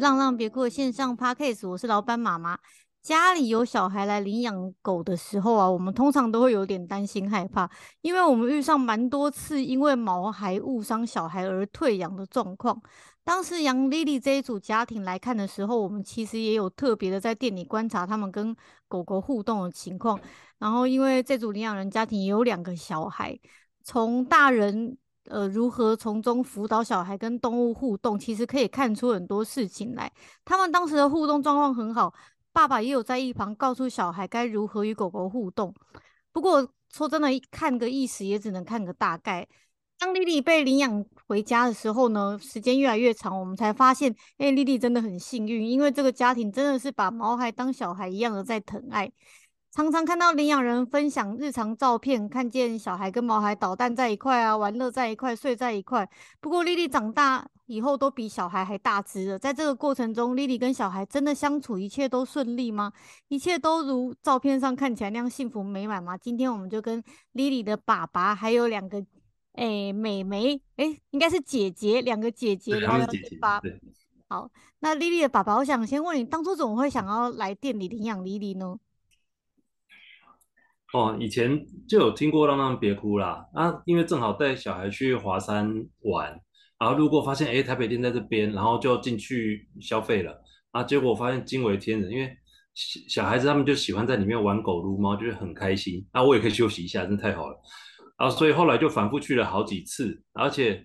浪浪别哭线上 Podcast，我是老板妈妈。家里有小孩来领养狗的时候啊，我们通常都会有点担心害怕，因为我们遇上蛮多次因为毛孩误伤小孩而退养的状况。当时杨丽丽这一组家庭来看的时候，我们其实也有特别的在店里观察他们跟狗狗互动的情况。然后因为这组领养人家庭也有两个小孩，从大人呃如何从中辅导小孩跟动物互动，其实可以看出很多事情来。他们当时的互动状况很好。爸爸也有在一旁告诉小孩该如何与狗狗互动。不过说真的，看个意思也只能看个大概。当莉莉被领养回家的时候呢，时间越来越长，我们才发现，哎，莉莉真的很幸运，因为这个家庭真的是把毛孩当小孩一样的在疼爱。常常看到领养人分享日常照片，看见小孩跟毛孩捣蛋在一块啊，玩乐在一块，睡在一块。不过莉莉长大以后都比小孩还大只了。在这个过程中，莉莉跟小孩真的相处一切都顺利吗？一切都如照片上看起来那样幸福美满吗？今天我们就跟莉莉的爸爸还有两个诶妹妹诶，应该是姐姐，两个姐姐聊聊天吧。好，那莉莉的爸爸，我想先问你，当初怎么会想要来店里领养莉莉呢？哦，以前就有听过“浪浪别哭”啦，啊，因为正好带小孩去华山玩，然后路过发现，哎，台北店在这边，然后就进去消费了，啊，结果发现惊为天人，因为小小孩子他们就喜欢在里面玩狗撸猫，就是很开心，啊，我也可以休息一下，真的太好了，啊，所以后来就反复去了好几次，而且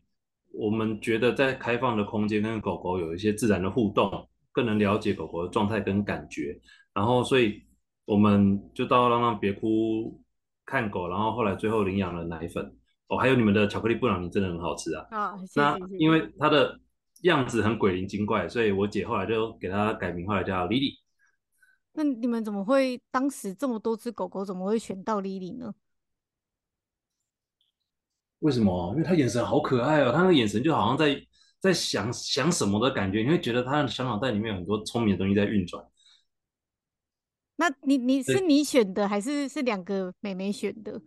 我们觉得在开放的空间跟狗狗有一些自然的互动，更能了解狗狗的状态跟感觉，然后所以。我们就到浪浪别哭看狗，然后后来最后领养了奶粉哦，还有你们的巧克力布朗尼真的很好吃啊！啊、哦，那因为它的样子很鬼灵精怪，所以我姐后来就给它改名，后来叫 Lily。那你们怎么会当时这么多只狗狗，怎么会选到 Lily 呢？为什么？因为它眼神好可爱哦，它那个眼神就好像在在想想什么的感觉，你会觉得它的小脑袋里面有很多聪明的东西在运转。那你你是你选的还是是两个妹妹选的？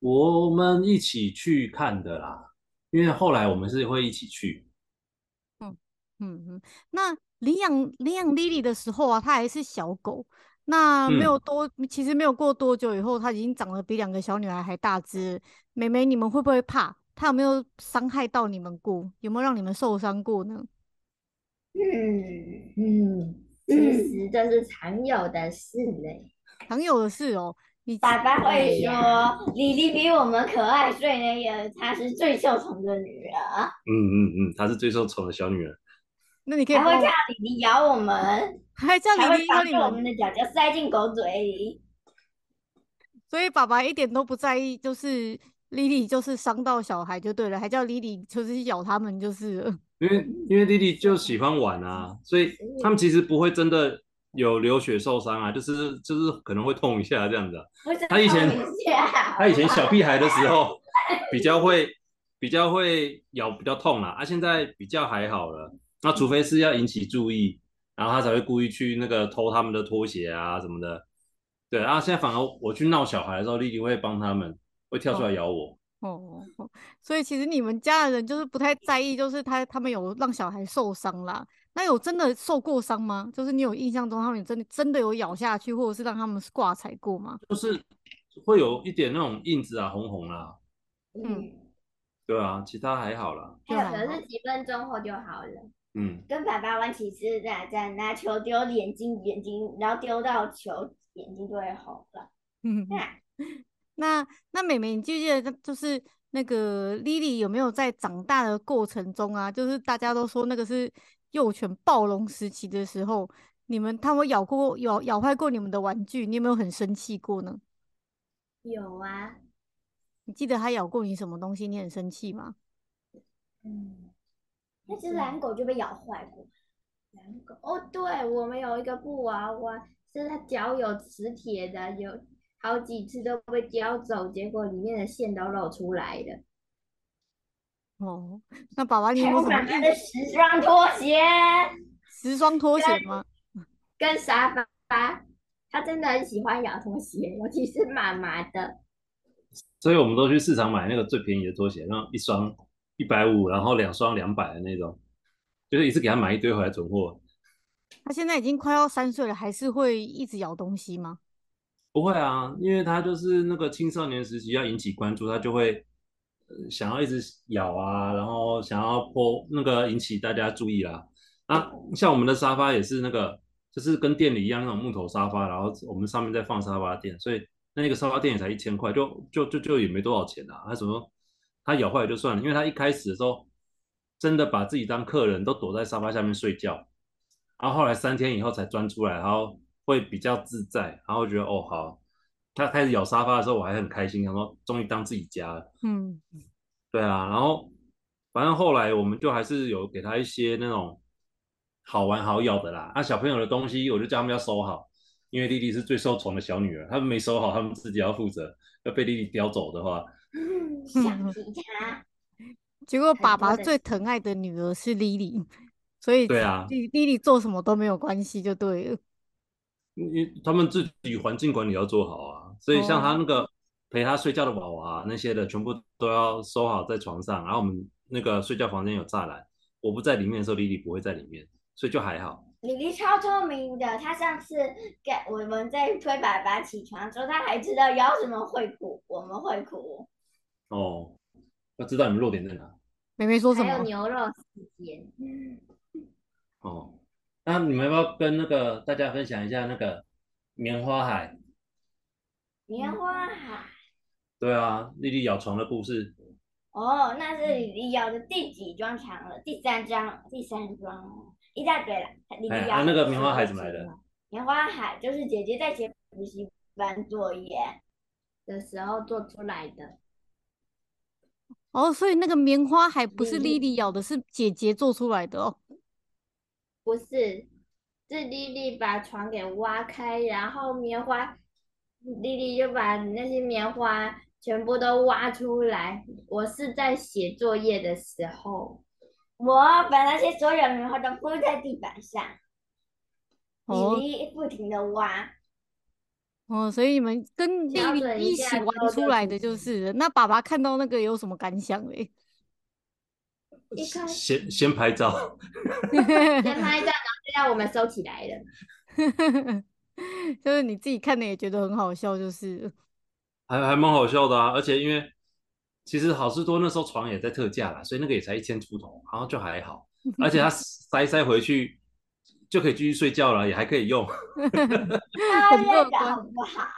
我们一起去看的啦，因为后来我们是会一起去。嗯嗯嗯。那领养领养 Lily 的时候啊，它还是小狗，那没有多，嗯、其实没有过多久以后，它已经长得比两个小女孩还大只。妹妹，你们会不会怕？它有没有伤害到你们过？有没有让你们受伤过呢？嗯嗯。其实这是常有的事嘞，常有的事哦。你爸爸会说，李丽比我们可爱，所以呢，也她是最受宠的女儿。嗯嗯嗯，她是最受宠的小女儿。那你可以还会叫李丽咬我们，还叫李丽咬你们，我们的脚脚塞进狗嘴里。所以爸爸一点都不在意，就是莉莉就是伤到小孩就对了，还叫莉莉就是咬他们就是了。因为因为弟弟就喜欢玩啊，所以他们其实不会真的有流血受伤啊，就是就是可能会痛一下这样子啊。他以前他以前小屁孩的时候比较会比较会咬比较痛啦，啊现在比较还好了。那除非是要引起注意，然后他才会故意去那个偷他们的拖鞋啊什么的。对啊，现在反而我去闹小孩的时候，弟弟会帮他们，会跳出来咬我。哦，所以其实你们家的人就是不太在意，就是他他们有让小孩受伤啦。那有真的受过伤吗？就是你有印象中他们真的真的有咬下去，或者是让他们挂彩过吗？就是会有一点那种印子啊，红红啦。嗯，对啊，其他还好啦。还有可是几分钟后就好了。嗯，跟爸爸玩起是在在拿球丢眼睛眼睛，然后丢到球眼睛就会红了。嗯。那那那妹妹，你记不记得就是那个 Lily 有没有在长大的过程中啊？就是大家都说那个是幼犬暴龙时期的时候，你们它们咬过咬咬坏过你们的玩具，你有没有很生气过呢？有啊。你记得它咬过你什么东西？你很生气吗？嗯，那只蓝狗就被咬坏过。蓝狗哦，对，我们有一个布娃娃，是它脚有磁铁的，有。好几次都被叼走，结果里面的线都露出来了。哦，那爸爸你有什么？他的十双拖鞋，十双拖鞋吗？跟，跟沙发，他真的很喜欢咬拖鞋，尤其是妈妈的。所以我们都去市场买那个最便宜的拖鞋，然后一双一百五，然后两双两百的那种。就是一次给他买一堆回来囤货。他现在已经快要三岁了，还是会一直咬东西吗？不会啊，因为他就是那个青少年时期要引起关注，他就会想要一直咬啊，然后想要破那个引起大家注意啦。啊，像我们的沙发也是那个，就是跟店里一样那种木头沙发，然后我们上面再放沙发垫，所以那个沙发垫也才一千块，就就就就也没多少钱啊。他什么，他咬坏了就算了，因为他一开始的时候真的把自己当客人，都躲在沙发下面睡觉，然后后来三天以后才钻出来，然后会比较自在，然后觉得哦好，他开始咬沙发的时候我还很开心，想说终于当自己家了。嗯，对啊，然后反正后来我们就还是有给他一些那种。好玩好咬的啦，那、啊、小朋友的东西我就叫他们要收好，因为弟弟是最受宠的小女儿，他们没收好，他们自己要负责，要被弟弟叼走的话，想其他。结果爸爸最疼爱的女儿是莉莉，所以对啊，莉莉莉做什么都没有关系，就对了。因为他们自己环境管理要做好啊，所以像他那个陪他睡觉的娃娃那些的，全部都要收好在床上，然后我们那个睡觉房间有栅栏，我不在里面的时候，莉莉不会在里面。所以就还好。莉莉超聪明的，她上次给我们在推爸爸起床的时候，她还知道要什么会哭，我们会哭。哦，要知道你们弱点在哪。妹妹说什么？还有牛肉时间。哦，那你们要不要跟那个大家分享一下那个棉花海？棉花海。对啊，莉莉咬床的故事。哦，那是莉莉咬的第几张床了？第三张，第三张。一大堆了，莉莉咬。哎，那个棉花海怎么来的？棉花海就是姐姐在写补习班作业的时候做出来的。哦，所以那个棉花海不是莉莉咬的，是姐姐做出来的哦。不是，是莉莉把床给挖开，然后棉花，莉莉就把那些棉花全部都挖出来。我是在写作业的时候。我把那些所有棉花都铺在地板上，莉莉不停的挖。哦，所以你们跟莉莉一起玩出来的就是。那爸爸看到那个有什么感想嘞？先先拍照，先拍照，然后就让我们收起来了。就是你自己看的也觉得很好笑，就是。还还蛮好笑的啊，而且因为。其实好事多那时候床也在特价啦，所以那个也才一千出头，然后就还好，而且它塞塞回去就可以继续睡觉了，也还可以用，很乐观，好不好？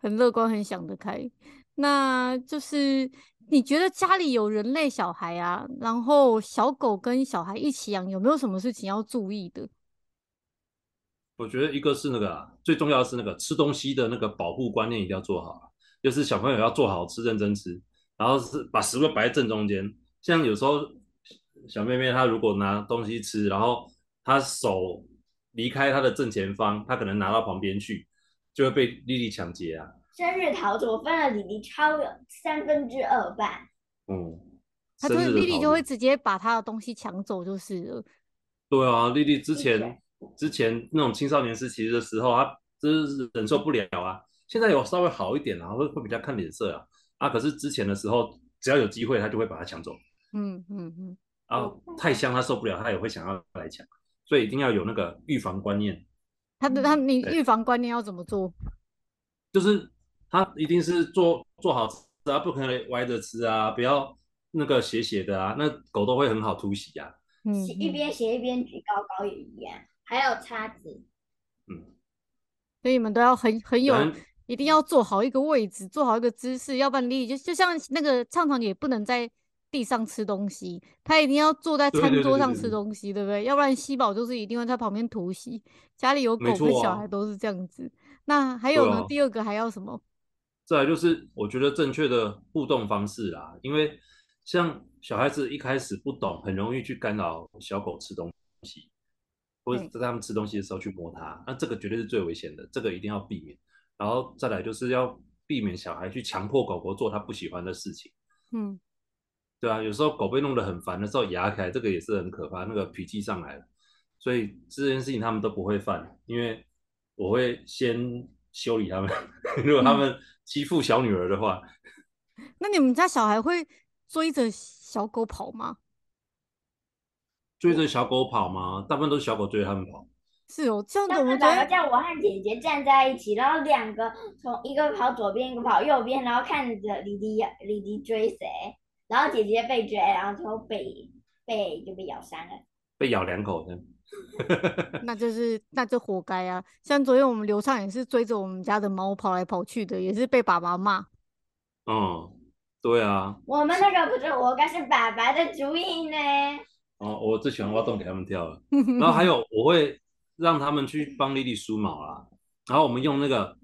很乐观，很想得开。那就是你觉得家里有人类小孩啊，然后小狗跟小孩一起养，有没有什么事情要注意的？我觉得一个是那个啊，最重要是那个吃东西的那个保护观念一定要做好。就是小朋友要做好吃，认真吃，然后是把食物摆在正中间。像有时候小妹妹她如果拿东西吃，然后她手离开她的正前方，她可能拿到旁边去，就会被莉莉抢劫啊。生日桃子我分了李黎超有三分之二半。嗯，她就是莉莉就会直接把她的东西抢走，就是了。对啊，莉莉之前之前那种青少年时期的时候，她真是忍受不了啊。现在有稍微好一点啊，会会比较看脸色啊啊！可是之前的时候，只要有机会，他就会把它抢走。嗯嗯嗯。然后太香，他受不了，他也会想要来抢，所以一定要有那个预防观念。他的他，你预防观念要怎么做？就是他一定是做做好吃啊，不可能歪着吃啊，不要那个斜斜的啊，那狗都会很好突袭啊。嗯，一边斜一边举高高也一样，还有叉子。嗯，所以你们都要很很有。一定要做好一个位置，做好一个姿势，要不然莉莉就就像那个畅畅也不能在地上吃东西，他一定要坐在餐桌上吃东西，对，对，对，对，对不对？要不然西宝就是一定会在旁边突袭。家里有狗跟小孩都是这样子。啊、那还有呢？啊、第二个还要什么？再来就是我觉得正确的互动方式啦，因为像小孩子一开始不懂，很容易去干扰小狗吃东西，或者在他们吃东西的时候去摸它，那这个绝对是最危险的，这个一定要避免。然后再来就是要避免小孩去强迫狗狗做他不喜欢的事情。嗯，对啊，有时候狗被弄得很烦的时候，牙开，这个也是很可怕，那个脾气上来了。所以这件事情他们都不会犯，因为我会先修理他们。如果他们欺负小女儿的话，那你们家小孩会追着小狗跑吗？追着小狗跑吗？大部分都是小狗追着他们跑。是哦，这样子我们叫我和姐姐站在一起，然后两个从一个跑左边，一个跑右边，然后看着李迪李迪追谁，然后姐姐被追，然后就被被就被咬伤了，被咬两口的。那就是那就活该啊！像昨天我们刘畅也是追着我们家的猫跑来跑去的，也是被爸爸骂。嗯，对啊。我们那个不是活该，是爸爸的主意呢。哦，我最喜欢挖洞给他们跳了。然后还有我会。让他们去帮莉莉梳毛啦，然后我们用那个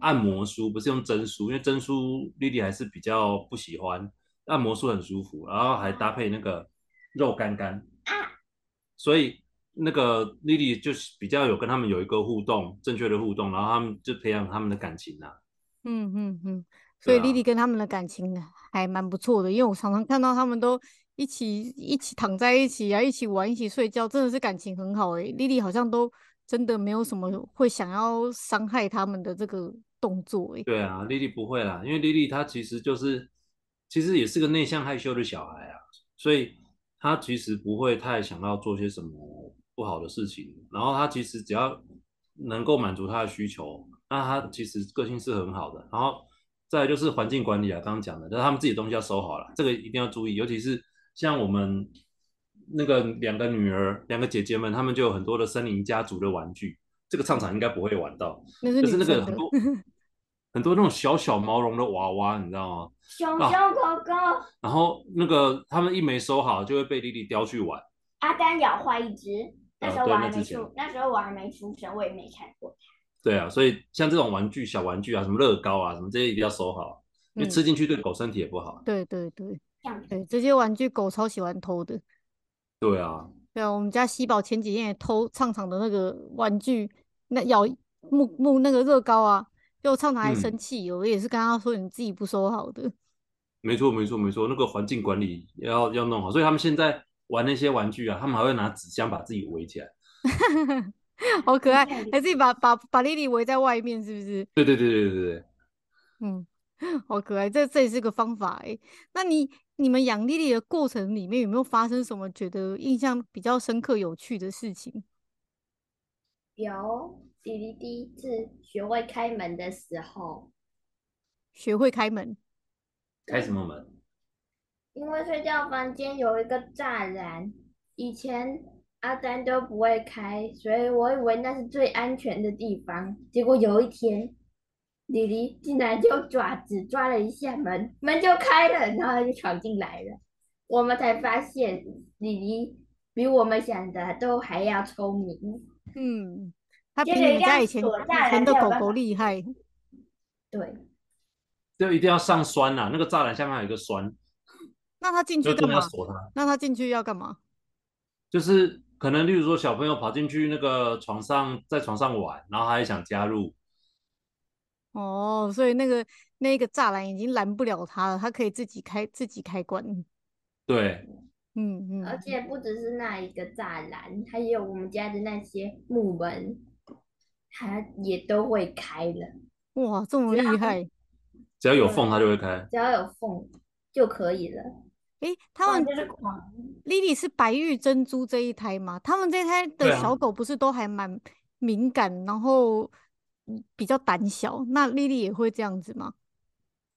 按摩梳，不是用针梳，因为针梳莉莉还是比较不喜欢，按摩梳很舒服，然后还搭配那个肉干干，啊所以那个莉莉就是比较有跟他们有一个互动，正确的互动，然后他们就培养他们的感情啦。嗯嗯嗯，所以莉莉跟他们的感情还蛮不错的，因为我常常看到他们都。一起一起躺在一起啊，一起玩，一起睡觉，真的是感情很好诶、欸。莉莉好像都真的没有什么会想要伤害他们的这个动作诶、欸。对啊，莉莉不会啦，因为莉莉她其实就是其实也是个内向害羞的小孩啊，所以她其实不会太想要做些什么不好的事情。然后他其实只要能够满足他的需求，那他其实个性是很好的。然后再来就是环境管理啊，刚刚讲的，就是他们自己的东西要收好了，这个一定要注意，尤其是。像我们那个两个女儿、两个姐姐们，她们就有很多的森林家族的玩具。这个畅畅应该不会玩到，那是就是那个很多很多那种小小毛绒的娃娃，你知道吗？熊熊狗狗。然后那个他们一没收好，就会被莉莉叼去玩。阿丹咬坏一只，那时候我还没出，那，时候我还没出生，我也没看过。对啊，所以像这种玩具、小玩具啊，什么乐高啊，什么这些一定要收好，嗯、因为吃进去对狗身体也不好。对对对。对，这些玩具狗超喜欢偷的。对啊，对啊，我们家西宝前几天也偷畅畅的那个玩具，那咬木木那个乐高啊，就畅畅还生气，我、嗯、也是跟他说，你自己不收好的。没错没错没错，那个环境管理要要弄好，所以他们现在玩那些玩具啊，他们还会拿纸箱把自己围起来，好可爱，还自己把把把莉莉围在外面，是不是？对对对对对对，嗯。好可爱，这这也是个方法哎。那你你们养莉莉的过程里面有没有发生什么觉得印象比较深刻、有趣的事情？有，莉莉第一次学会开门的时候，学会开门，开什么门？因为睡觉房间有一个栅栏，以前阿丹都不会开，所以我以为那是最安全的地方。结果有一天。李黎竟然就爪子抓了一下门，门就开了，然后他就闯进来了。我们才发现李黎比我们想的都还要聪明。嗯，他比你家以前以前的狗狗厉害。对，就一定要上栓啊，那个栅栏下面还有一个栓。那他进去干嘛？锁他。那他进去要干嘛？就是可能，例如说小朋友跑进去那个床上，在床上玩，然后他也想加入。哦，所以那个那个栅栏已经拦不了他了，他可以自己开自己开关。对，嗯嗯，而且不只是那一个栅栏，还有我们家的那些木门，它也都会开了。哇，这么厉害！只要有缝，它就会开。只要有缝就可以了。诶，他们就是莉莉是白玉珍珠这一胎吗？他们这一胎的小狗不是都还蛮敏感，啊、然后。比较胆小，那莉莉也会这样子吗？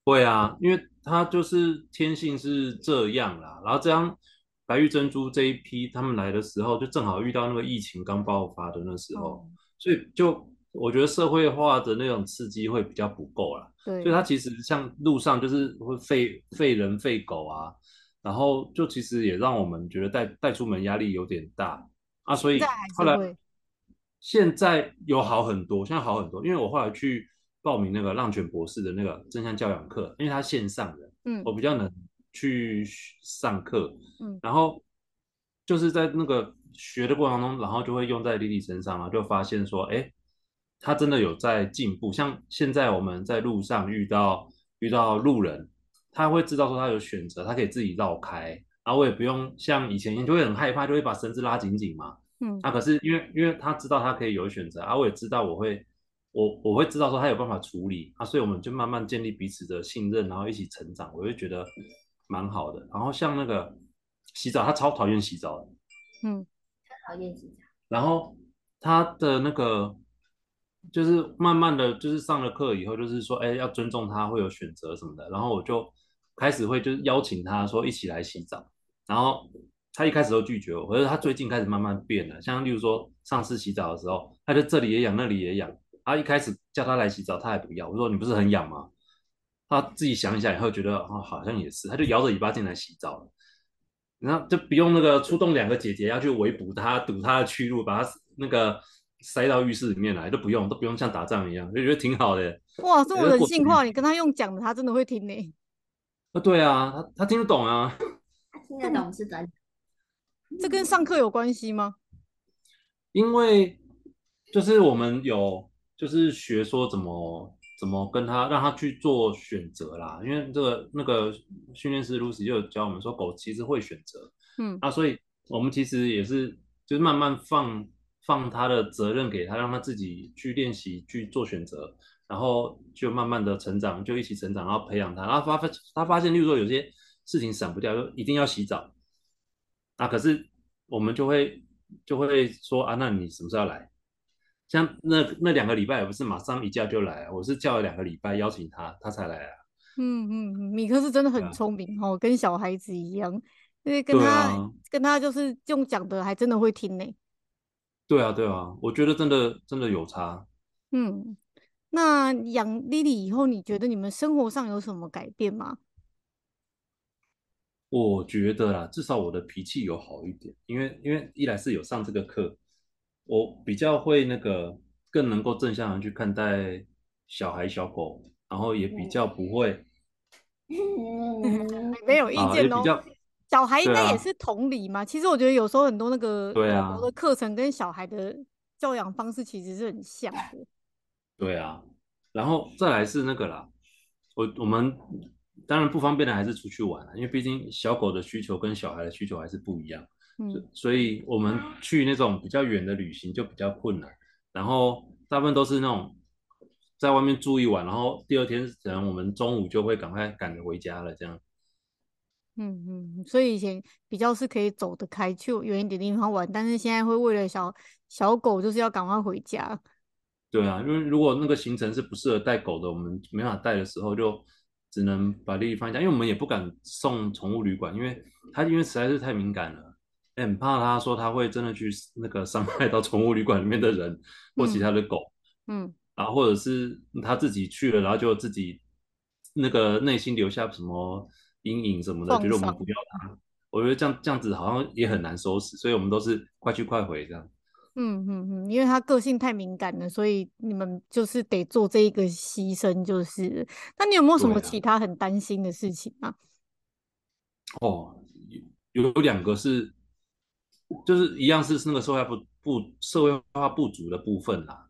会啊，因为它就是天性是这样啦。然后这样白玉珍珠这一批他们来的时候，就正好遇到那个疫情刚爆发的那时候，嗯、所以就我觉得社会化的那种刺激会比较不够啦。对，所以它其实像路上就是会废废人废狗啊，然后就其实也让我们觉得带带出门压力有点大啊，所以后来。现在有好很多，现在好很多，因为我后来去报名那个浪犬博士的那个正向教养课，因为他线上的，嗯，我比较能去上课，嗯，然后就是在那个学的过程中，然后就会用在丽丽身上啊，就发现说，哎，他真的有在进步。像现在我们在路上遇到遇到路人，他会知道说他有选择，他可以自己绕开，然后我也不用像以前就会很害怕，就会把绳子拉紧紧嘛。嗯，啊，可是因为因为他知道他可以有选择啊，我也知道我会我我会知道说他有办法处理啊，所以我们就慢慢建立彼此的信任，然后一起成长，我就觉得蛮好的。然后像那个洗澡，他超讨厌洗澡的，嗯，讨厌洗澡。然后他的那个就是慢慢的就是上了课以后，就是说，哎，要尊重他会有选择什么的。然后我就开始会就是邀请他说一起来洗澡。然后他一开始都拒绝我，可是他最近开始慢慢变了。像例如说上次洗澡的时候，他就这里也痒，那里也痒。他一开始叫他来洗澡，他还不要。我说你不是很痒吗？他自己想一想以后觉得哦，好像也是，他就摇着尾巴进来洗澡了。然后就不用那个出动两个姐姐要去围捕他，堵他的去路，把他那个塞到浴室里面来，都不用，都不用像打仗一样，就觉得挺好的。哇，这么人性化，你跟他用讲的，他真的会听呢。啊，对啊，他他听得懂啊，听得懂是真的。这跟上课有关系吗？因为就是我们有就是学说怎么怎么跟他让他去做选择啦，因为这个那个训练师 Lucy 就教我们说，狗其实会选择，嗯啊，所以我们其实也是就是慢慢放放他的责任给他，让他自己去练习去做选择，然后就慢慢的成长，就一起成长，然后培养他，然后发发他发现，例如说有些事情闪不掉，就一定要洗澡。啊，可是我们就会就会说啊，那你什么时候来？像那那两个礼拜也不是马上一叫就来啊，我是叫了两个礼拜邀请他，他才来啊。嗯嗯，米克是真的很聪明哦，啊、跟小孩子一样，因为跟他、啊、跟他就是用讲的，还真的会听呢。对啊对啊，我觉得真的真的有差。嗯，那养莉莉以后，你觉得你们生活上有什么改变吗？我觉得啦，至少我的脾气有好一点，因为因为一来是有上这个课，我比较会那个更能够正向的去看待小孩小狗，然后也比较不会，没有意见哦。啊、小孩应该也是同理嘛。啊、其实我觉得有时候很多那个狗狗的课程跟小孩的教养方式其实是很像的。对啊，然后再来是那个啦，我我们。当然不方便的还是出去玩，因为毕竟小狗的需求跟小孩的需求还是不一样，嗯，所以我们去那种比较远的旅行就比较困难，然后大部分都是那种在外面住一晚，然后第二天可能我们中午就会赶快赶着回家了，这样。嗯嗯，所以以前比较是可以走得开，去远一点地方玩，但是现在会为了小小狗就是要赶快回家。对啊，因为如果那个行程是不适合带狗的，我们没办法带的时候就。只能把利益放下，因为我们也不敢送宠物旅馆，因为他因为实在是太敏感了，很怕他说他会真的去那个伤害到宠物旅馆里面的人或其他的狗，嗯，嗯，然后或者是他自己去了，然后就自己那个内心留下什么阴影什么的，觉得我们不要他，我觉得这样这样子好像也很难收拾，所以我们都是快去快回这样。嗯嗯嗯，因为他个性太敏感了，所以你们就是得做这一个牺牲，就是。那你有没有什么其他很担心的事情啊？哦，有有两个是，就是一样是那个社会不不社会化不足的部分啦。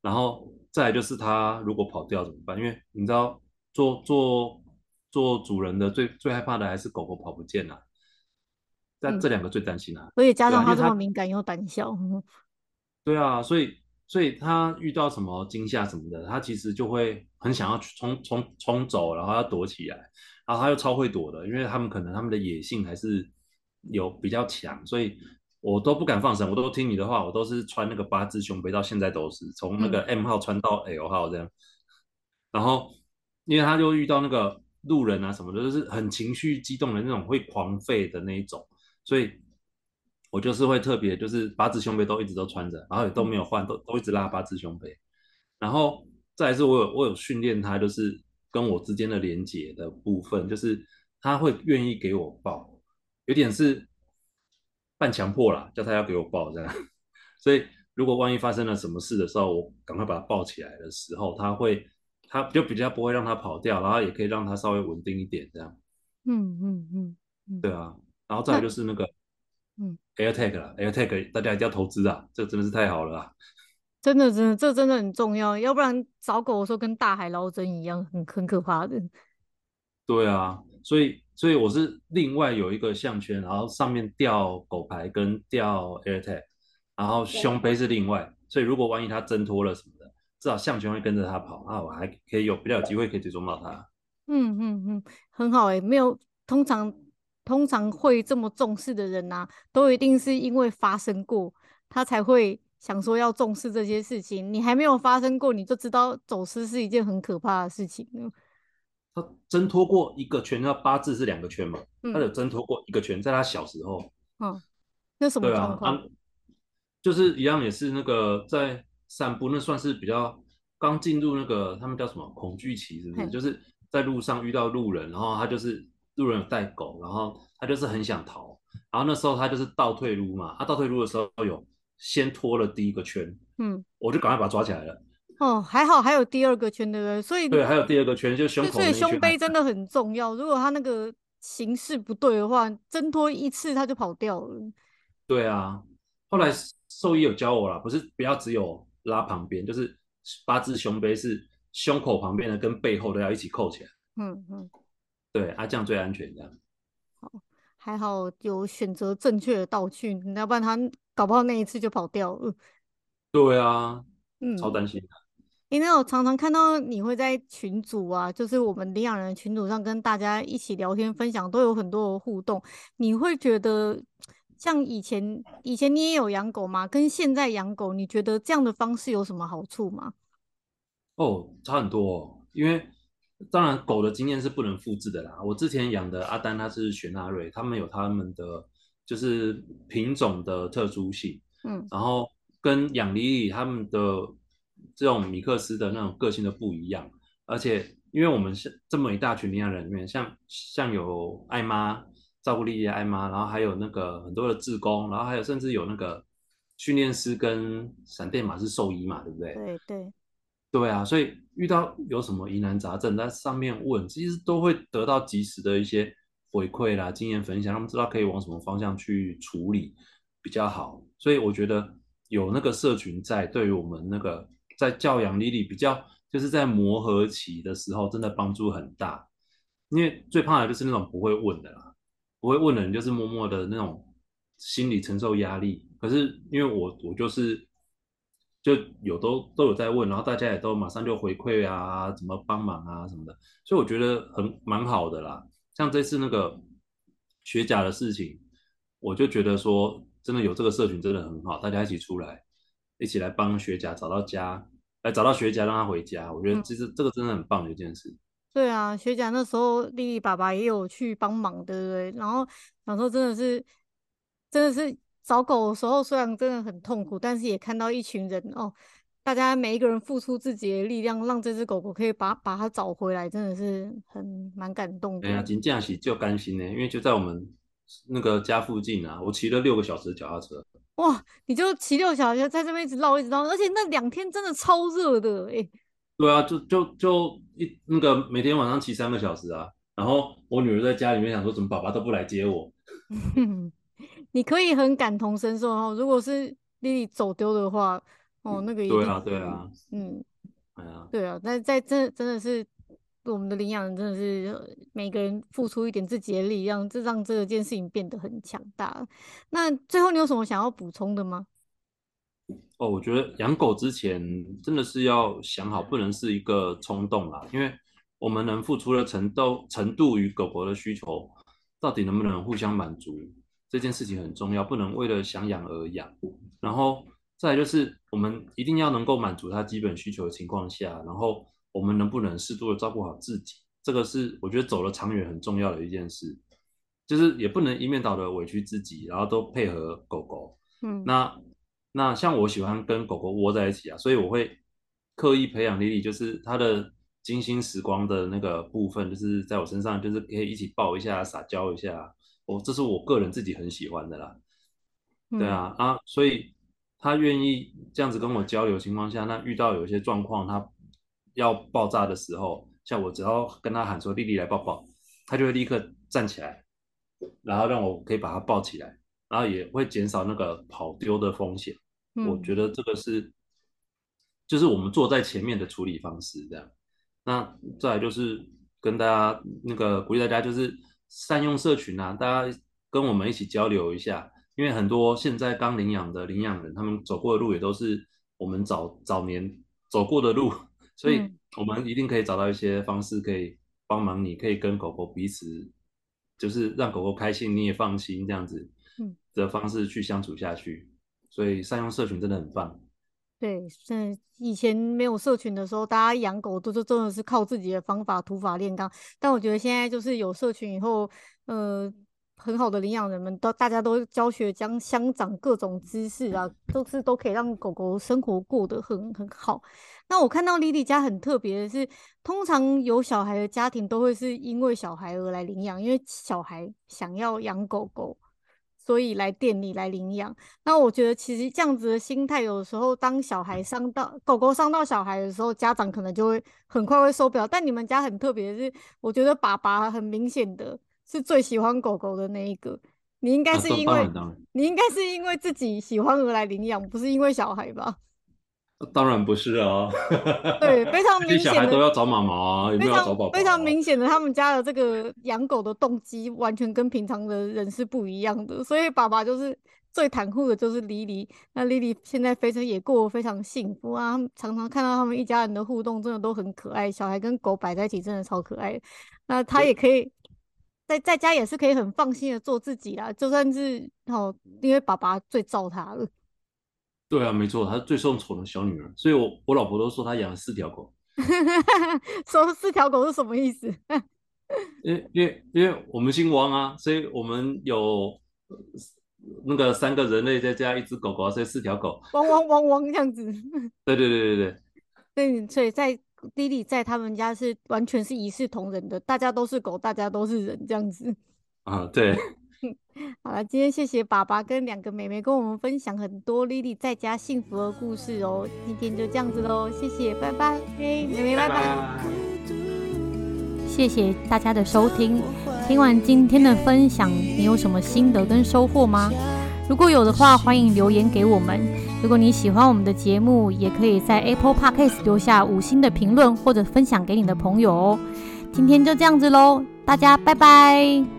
然后再来就是他如果跑掉怎么办？因为你知道，做做做主人的最最害怕的还是狗狗跑不见了。但这两个最担心啊，所以加上他这么敏感又胆小，对啊，所以所以他遇到什么惊吓什么的，他其实就会很想要冲冲冲走，然后要躲起来，然后他又超会躲的，因为他们可能他们的野性还是有比较强，所以我都不敢放生，我都听你的话，我都是穿那个八字胸背，到现在都是从那个 M 号穿到 L 号这样，嗯、然后因为他就遇到那个路人啊什么的，就是很情绪激动的那种会狂吠的那一种。所以，我就是会特别，就是八字胸背都一直都穿着，然后也都没有换，都都一直拉八字胸背。然后再来是我有我有训练他，就是跟我之间的连接的部分，就是他会愿意给我抱，有点是半强迫啦，叫他要给我抱这样。所以如果万一发生了什么事的时候，我赶快把他抱起来的时候，他会他就比较不会让他跑掉，然后也可以让他稍微稳定一点这样。嗯嗯嗯嗯，对啊。然后再来就是那个，嗯，AirTag 啦，AirTag 大家一定要投资啊，这真的是太好了啊！真的，真的，这真的很重要，要不然找狗的时候跟大海捞针一样，很很可怕的。对啊，所以所以我是另外有一个项圈，然后上面吊狗牌跟吊 AirTag，然后胸背是另外，所以如果万一它挣脱了什么的，至少象群会跟着他跑，那我还可以有比较有机会可以追踪到他。嗯嗯嗯，很好哎、欸，没有通常。通常会这么重视的人啊，都一定是因为发生过，他才会想说要重视这些事情。你还没有发生过，你就知道走失是一件很可怕的事情。他挣脱过一个圈，那八字是两个圈嘛？嗯、他有挣脱过一个圈，在他小时候。嗯，那什么状况？啊，就是一样，也是那个在散步，那算是比较刚进入那个他们叫什么恐惧期，是不是？就是在路上遇到路人，然后他就是路人有带狗，然后他就是很想逃，然后那时候他就是倒退路嘛，他倒退路的时候有先脱了第一个圈，嗯，我就赶快把他抓起来了。哦，还好还有第二个圈，对不对？所以对，还有第二个圈，就胸口。所以胸背真的很重要。如果他那个形式不对的话，挣脱一次他就跑掉了。对啊，后来兽医有教我啦，不是不要只有拉旁边，就是八字胸背是胸口旁边的跟背后都要一起扣起来。嗯嗯，对啊，这样最安全这样。好，还好有选择正确的道具，要不然他搞不好那一次就跑掉了。对啊，嗯，超担心的。因为我常常看到你会在群组啊，就是我们领养人群组上跟大家一起聊天分享，都有很多的互动。你会觉得像以前，以前你也有养狗吗？跟现在养狗，你觉得这样的方式有什么好处吗？哦，差很多哦。因为当然狗的经验是不能复制的啦。我之前养的阿丹，它是雪纳瑞，他们有他们的就是品种的特殊性，嗯，然后跟养莉莉他们的。这种米克斯的那种个性的不一样，而且因为我们是这么一大群领养人里面，像像有艾妈照顾莉莉的爱妈，然后还有那个很多的志工，然后还有甚至有那个训练师跟闪电马是兽医嘛，对不对？对对对啊，所以遇到有什么疑难杂症，在上面问，其实都会得到及时的一些回馈啦、经验分享，他们知道可以往什么方向去处理比较好。所以我觉得有那个社群在，对于我们那个。在教养莉莉比较，就是在磨合期的时候，真的帮助很大。因为最怕的就是那种不会问的啦，不会问的人就是默默的那种心理承受压力。可是因为我我就是就有都都有在问，然后大家也都马上就回馈啊，怎么帮忙啊什么的，所以我觉得很蛮好的啦。像这次那个学甲的事情，我就觉得说真的有这个社群真的很好，大家一起出来。一起来帮学甲找到家，来找到学甲让他回家。我觉得其实这个真的很棒的一件事。嗯、对啊，学长那时候丽丽爸爸也有去帮忙，对不对？然后想说真的是，真的是找狗的时候虽然真的很痛苦，但是也看到一群人哦，大家每一个人付出自己的力量，让这只狗狗可以把把它找回来，真的是很蛮感动的。哎呀，真正是就甘心呢，因为就在我们那个家附近啊，我骑了六个小时的脚踏车。哇！你就骑六小时在这边一直绕一直绕，而且那两天真的超热的哎。对啊，就就就一那个每天晚上骑三个小时啊，然后我女儿在家里面想说，怎么爸爸都不来接我？你可以很感同身受哦。如果是莉莉走丢的话，哦，那个对啊，对啊，嗯，哎呀，对啊，那在这真的是。我们的领养人真的是每个人付出一点自己的力量，这让这件事情变得很强大。那最后你有什么想要补充的吗？哦，我觉得养狗之前真的是要想好，不能是一个冲动啦，因为我们能付出的程度程度与狗狗的需求到底能不能互相满足，这件事情很重要，不能为了想养而养。然后再来就是我们一定要能够满足它基本需求的情况下，然后。我们能不能适度的照顾好自己，这个是我觉得走了长远很重要的一件事，就是也不能一面倒的委屈自己，然后都配合狗狗。嗯，那那像我喜欢跟狗狗窝在一起啊，所以我会刻意培养莉莉，就是它的精心时光的那个部分，就是在我身上，就是可以一起抱一下，撒娇一下。我这是我个人自己很喜欢的啦。对啊，啊，所以他愿意这样子跟我交流情况下，那遇到有一些状况，他。要爆炸的时候，像我只要跟他喊说“莉莉来抱抱”，他就会立刻站起来，然后让我可以把他抱起来，然后也会减少那个跑丢的风险。嗯。我觉得这个是，就是我们坐在前面的处理方式这样。那再来就是跟大家那个鼓励大家，就是善用社群啊，大家跟我们一起交流一下，因为很多现在刚领养的领养人，他们走过的路也都是我们早早年走过的路。所以，我们一定可以找到一些方式，可以帮忙你，可以跟狗狗彼此就是让狗狗开心，你也放心这样子，嗯，的方式去相处下去。所以善用社群真的很棒。对，像以前没有社群的时候，大家养狗都是真的是靠自己的方法土法炼钢。但我觉得现在就是有社群以后，呃，很好的领养人们都大家都教学将相长各种知识啊，都是都可以让狗狗生活过得很很好。那我看到 Lily 家很特别的是，通常有小孩的家庭都会是因为小孩而来领养，因为小孩想要养狗狗。所以来店里来领养，那我觉得其实这样子的心态，有时候当小孩伤到狗狗伤到小孩的时候，家长可能就会很快会受不了。但你们家很特别的是，我觉得爸爸很明显的是最喜欢狗狗的那一个。你应该是因为、啊、你应该是因为自己喜欢而来领养，不是因为小孩吧？当然不是啊，对，非常 明显的小孩都要找妈妈啊，有没有要找宝宝啊？非常明显的，他们家的这个养狗的动机完全跟平常的人是不一样的，所以爸爸就是最袒护的，就是 Lily。那 Lily 现在非常也过得非常幸福啊，常常看到他们一家人的互动，真的都很可爱。小孩跟狗摆在一起，真的超可爱。那他也可以在在家也是可以很放心的做自己啦，就算是哦，因为爸爸最罩他了。对啊，没错，她是最受宠的小女儿，所以我我老婆都说她养了四条狗。说四条狗是什么意思？因 因为因为我们姓汪啊，所以我们有那个三个人类再加一只狗狗，所以四条狗。汪汪汪汪这样子。对对对对对。对，所以在 Lily 在他们家是完全是一视同仁的，大家都是狗，大家都是人这样子。啊，对。好了，今天谢谢爸爸跟两个妹妹跟我们分享很多 Lily 在家幸福的故事哦。今天就这样子喽，谢谢，拜拜，嘿，妹妹拜拜。拜拜。谢谢大家的收听，听完今天的分享，你有什么心得跟收获吗？如果有的话，欢迎留言给我们。如果你喜欢我们的节目，也可以在 Apple Podcast 留下五星的评论，或者分享给你的朋友哦。今天就这样子喽，大家拜拜。